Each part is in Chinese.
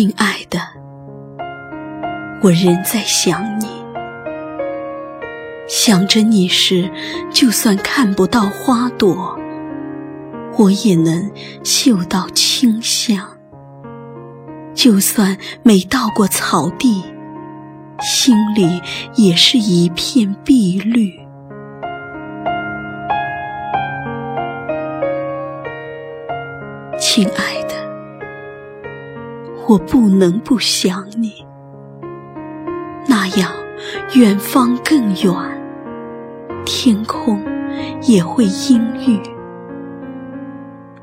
亲爱的，我仍在想你。想着你时，就算看不到花朵，我也能嗅到清香；就算没到过草地，心里也是一片碧绿。亲爱的。我不能不想你，那样远方更远，天空也会阴郁。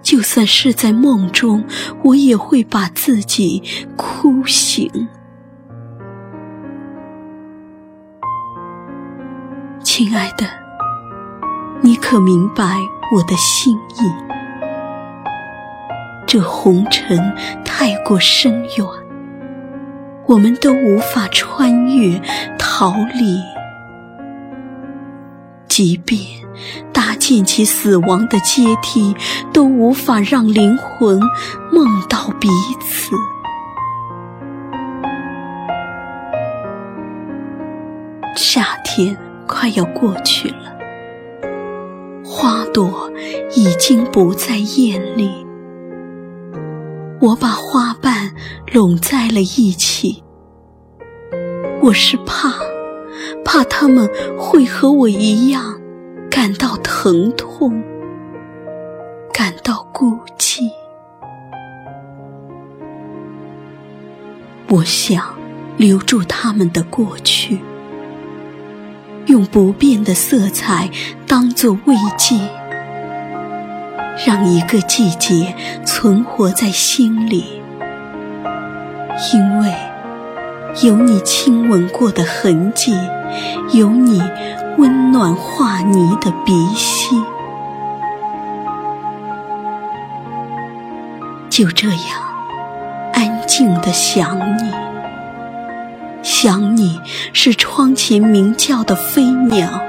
就算是在梦中，我也会把自己哭醒。亲爱的，你可明白我的心意？这红尘太过深远，我们都无法穿越逃离。即便搭建起死亡的阶梯，都无法让灵魂梦到彼此。夏天快要过去了，花朵已经不在艳丽。我把花瓣拢在了一起，我是怕，怕他们会和我一样感到疼痛，感到孤寂。我想留住他们的过去，用不变的色彩当作慰藉。让一个季节存活在心里，因为有你亲吻过的痕迹，有你温暖化泥的鼻息。就这样安静的想你，想你是窗前鸣叫的飞鸟。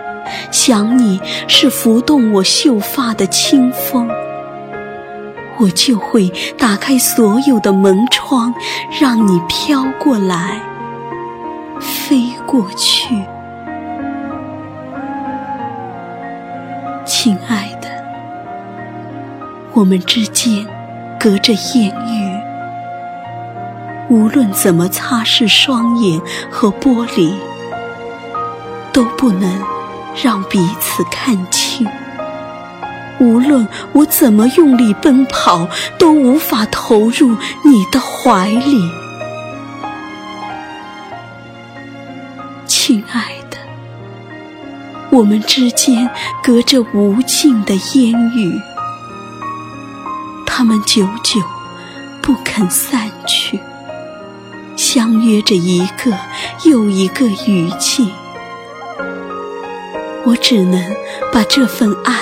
想你是拂动我秀发的清风，我就会打开所有的门窗，让你飘过来，飞过去。亲爱的，我们之间隔着烟雨，无论怎么擦拭双眼和玻璃，都不能。让彼此看清，无论我怎么用力奔跑，都无法投入你的怀里。亲爱的，我们之间隔着无尽的烟雨，他们久久不肯散去，相约着一个又一个雨季。我只能把这份爱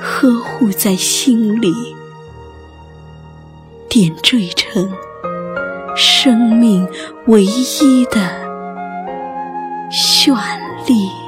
呵护在心里点缀成生命唯一的绚丽。